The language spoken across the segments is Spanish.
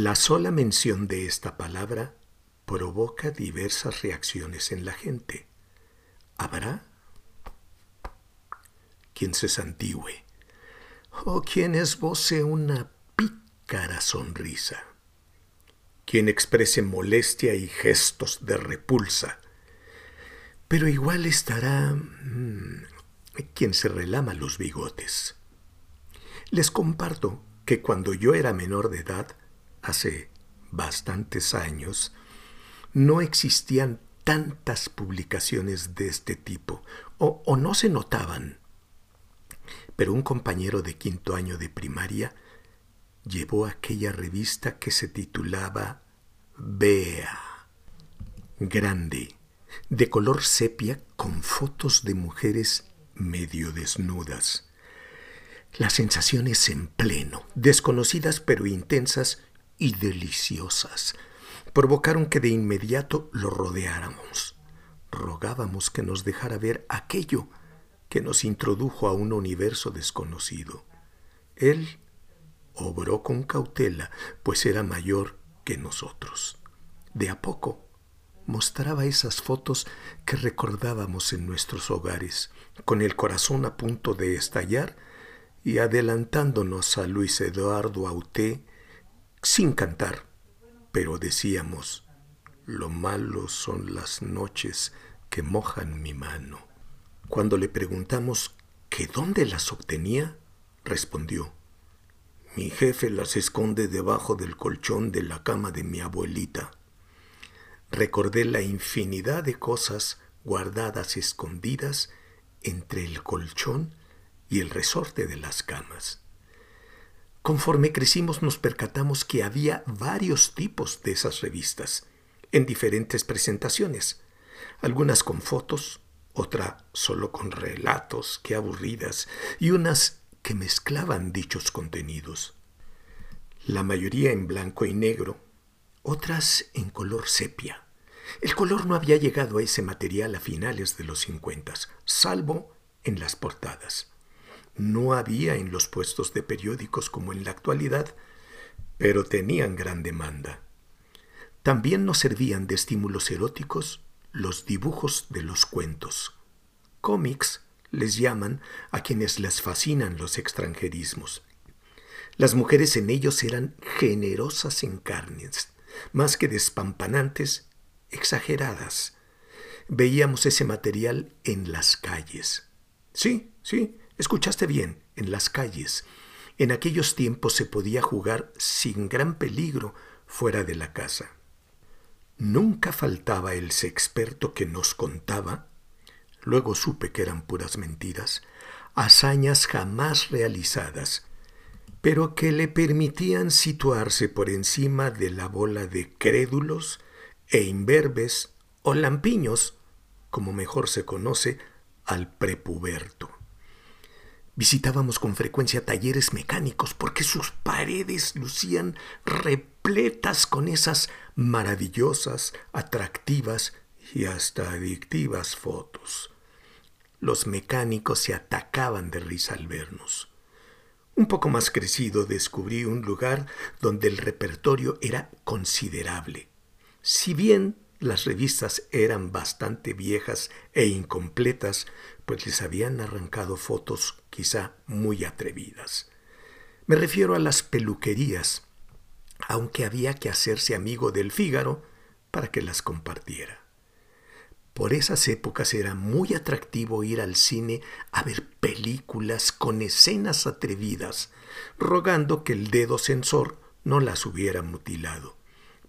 La sola mención de esta palabra provoca diversas reacciones en la gente. ¿Habrá quien se santigüe o quien esboce una pícara sonrisa? Quien exprese molestia y gestos de repulsa. Pero igual estará mmm, quien se relama los bigotes. Les comparto que cuando yo era menor de edad, hace bastantes años, no existían tantas publicaciones de este tipo, o, o, no se notaban. Pero un compañero de quinto año de primaria llevó aquella revista que se titulaba Bea, grande, de color sepia con fotos de mujeres medio desnudas. Las sensaciones en pleno, desconocidas pero intensas y deliciosas, provocaron que de inmediato lo rodeáramos. Rogábamos que nos dejara ver aquello que nos introdujo a un universo desconocido. Él obró con cautela, pues era mayor que nosotros. De a poco mostraba esas fotos que recordábamos en nuestros hogares, con el corazón a punto de estallar y adelantándonos a Luis Eduardo Auté sin cantar, pero decíamos, lo malo son las noches que mojan mi mano. Cuando le preguntamos que dónde las obtenía, respondió, mi jefe las esconde debajo del colchón de la cama de mi abuelita. Recordé la infinidad de cosas guardadas escondidas entre el colchón y el resorte de las camas. Conforme crecimos nos percatamos que había varios tipos de esas revistas, en diferentes presentaciones, algunas con fotos, otra solo con relatos, que aburridas, y unas que mezclaban dichos contenidos. La mayoría en blanco y negro, otras en color sepia. El color no había llegado a ese material a finales de los cincuentas, salvo en las portadas. No había en los puestos de periódicos como en la actualidad, pero tenían gran demanda. También nos servían de estímulos eróticos los dibujos de los cuentos. Cómics les llaman a quienes les fascinan los extranjerismos. Las mujeres en ellos eran generosas en carnes, más que despampanantes, exageradas. Veíamos ese material en las calles. Sí, sí, escuchaste bien, en las calles. En aquellos tiempos se podía jugar sin gran peligro fuera de la casa. Nunca faltaba el sexperto que nos contaba, luego supe que eran puras mentiras, hazañas jamás realizadas, pero que le permitían situarse por encima de la bola de crédulos e imberbes o lampiños, como mejor se conoce, al prepuberto. Visitábamos con frecuencia talleres mecánicos porque sus paredes lucían repletas con esas maravillosas, atractivas y hasta adictivas fotos. Los mecánicos se atacaban de risa al vernos. Un poco más crecido descubrí un lugar donde el repertorio era considerable. Si bien las revistas eran bastante viejas e incompletas, pues les habían arrancado fotos quizá muy atrevidas. Me refiero a las peluquerías, aunque había que hacerse amigo del Fígaro para que las compartiera. Por esas épocas era muy atractivo ir al cine a ver películas con escenas atrevidas, rogando que el dedo censor no las hubiera mutilado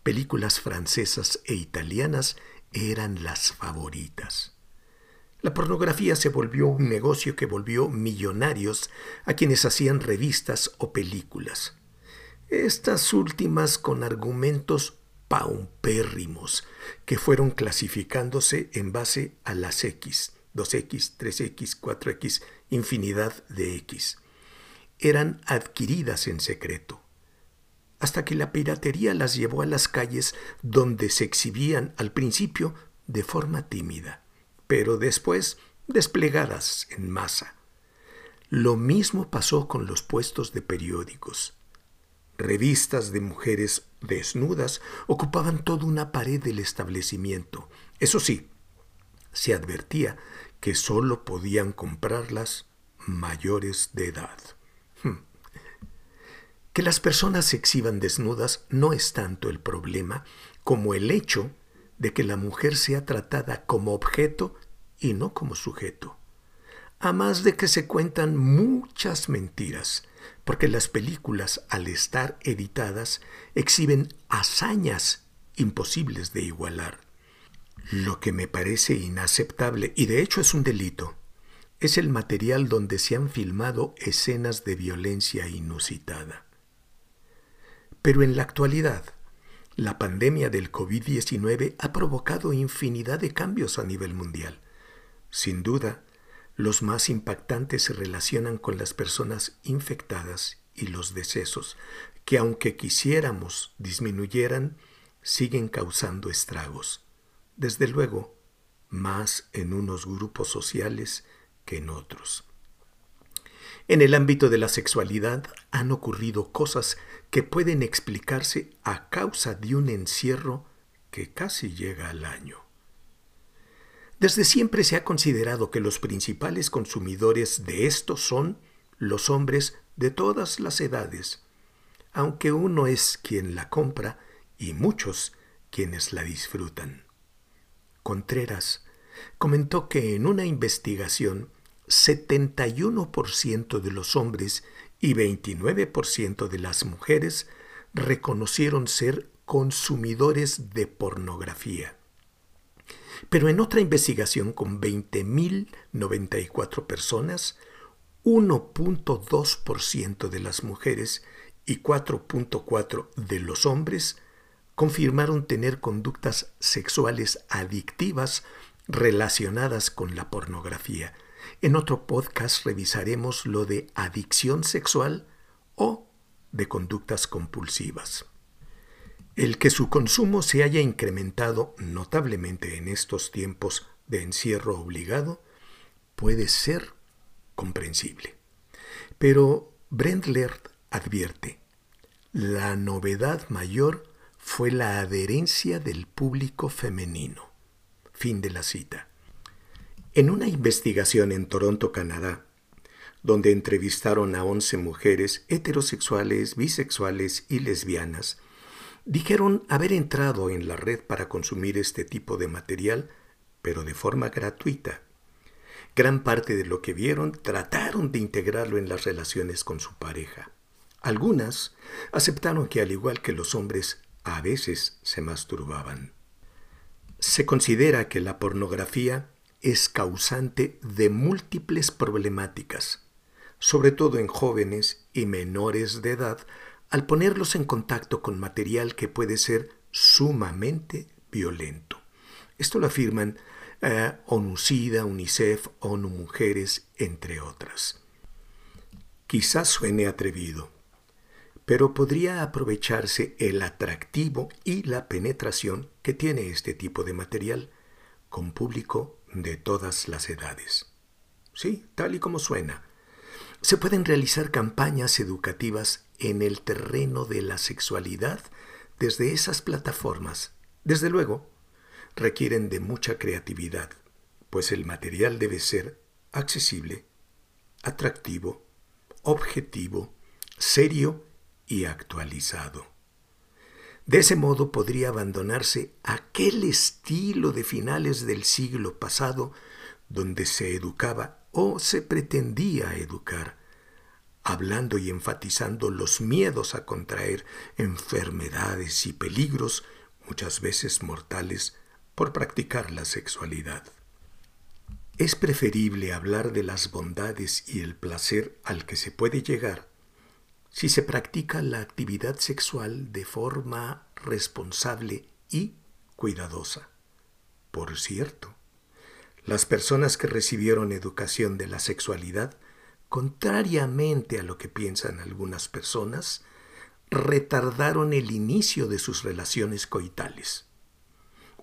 películas francesas e italianas eran las favoritas. La pornografía se volvió un negocio que volvió millonarios a quienes hacían revistas o películas. Estas últimas con argumentos paupérrimos que fueron clasificándose en base a las X, 2X, 3X, 4X, infinidad de X. Eran adquiridas en secreto hasta que la piratería las llevó a las calles donde se exhibían al principio de forma tímida, pero después desplegadas en masa. Lo mismo pasó con los puestos de periódicos. Revistas de mujeres desnudas ocupaban toda una pared del establecimiento. Eso sí, se advertía que sólo podían comprarlas mayores de edad. Que las personas se exhiban desnudas no es tanto el problema como el hecho de que la mujer sea tratada como objeto y no como sujeto. A más de que se cuentan muchas mentiras, porque las películas, al estar editadas, exhiben hazañas imposibles de igualar. Lo que me parece inaceptable, y de hecho es un delito, es el material donde se han filmado escenas de violencia inusitada. Pero en la actualidad, la pandemia del COVID-19 ha provocado infinidad de cambios a nivel mundial. Sin duda, los más impactantes se relacionan con las personas infectadas y los decesos, que aunque quisiéramos disminuyeran, siguen causando estragos. Desde luego, más en unos grupos sociales que en otros. En el ámbito de la sexualidad han ocurrido cosas que pueden explicarse a causa de un encierro que casi llega al año. Desde siempre se ha considerado que los principales consumidores de esto son los hombres de todas las edades, aunque uno es quien la compra y muchos quienes la disfrutan. Contreras comentó que en una investigación 71% de los hombres y 29% de las mujeres reconocieron ser consumidores de pornografía. Pero en otra investigación con 20.094 personas, 1.2% de las mujeres y 4.4% de los hombres confirmaron tener conductas sexuales adictivas relacionadas con la pornografía, en otro podcast revisaremos lo de adicción sexual o de conductas compulsivas. El que su consumo se haya incrementado notablemente en estos tiempos de encierro obligado puede ser comprensible. Pero Brendler advierte, la novedad mayor fue la adherencia del público femenino. Fin de la cita. En una investigación en Toronto, Canadá, donde entrevistaron a 11 mujeres heterosexuales, bisexuales y lesbianas, dijeron haber entrado en la red para consumir este tipo de material, pero de forma gratuita. Gran parte de lo que vieron trataron de integrarlo en las relaciones con su pareja. Algunas aceptaron que al igual que los hombres, a veces se masturbaban. Se considera que la pornografía es causante de múltiples problemáticas, sobre todo en jóvenes y menores de edad, al ponerlos en contacto con material que puede ser sumamente violento. Esto lo afirman eh, ONU-SIDA, UNICEF, ONU Mujeres, entre otras. Quizás suene atrevido, pero podría aprovecharse el atractivo y la penetración que tiene este tipo de material con público de todas las edades. Sí, tal y como suena. Se pueden realizar campañas educativas en el terreno de la sexualidad desde esas plataformas. Desde luego, requieren de mucha creatividad, pues el material debe ser accesible, atractivo, objetivo, serio y actualizado. De ese modo podría abandonarse aquel estilo de finales del siglo pasado donde se educaba o se pretendía educar, hablando y enfatizando los miedos a contraer enfermedades y peligros muchas veces mortales por practicar la sexualidad. Es preferible hablar de las bondades y el placer al que se puede llegar si se practica la actividad sexual de forma responsable y cuidadosa. Por cierto, las personas que recibieron educación de la sexualidad, contrariamente a lo que piensan algunas personas, retardaron el inicio de sus relaciones coitales.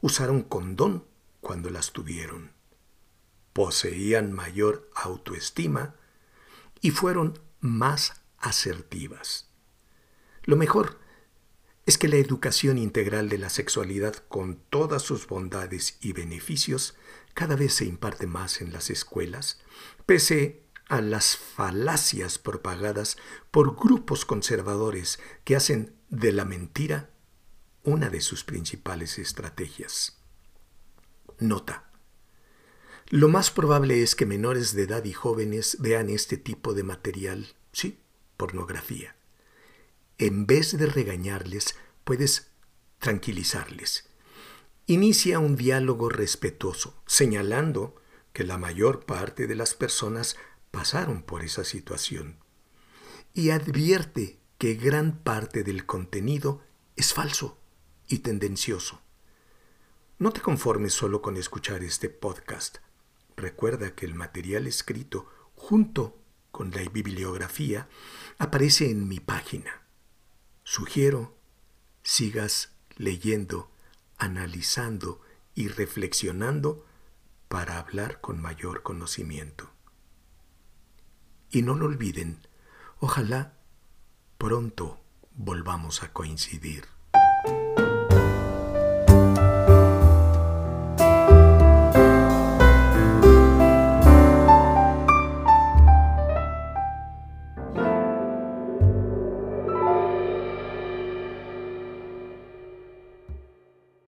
Usaron condón cuando las tuvieron. Poseían mayor autoestima y fueron más asertivas. Lo mejor es que la educación integral de la sexualidad, con todas sus bondades y beneficios, cada vez se imparte más en las escuelas, pese a las falacias propagadas por grupos conservadores que hacen de la mentira una de sus principales estrategias. Nota. Lo más probable es que menores de edad y jóvenes vean este tipo de material, sí, pornografía en vez de regañarles, puedes tranquilizarles. Inicia un diálogo respetuoso, señalando que la mayor parte de las personas pasaron por esa situación. Y advierte que gran parte del contenido es falso y tendencioso. No te conformes solo con escuchar este podcast. Recuerda que el material escrito junto con la bibliografía aparece en mi página Sugiero sigas leyendo, analizando y reflexionando para hablar con mayor conocimiento. Y no lo olviden, ojalá pronto volvamos a coincidir.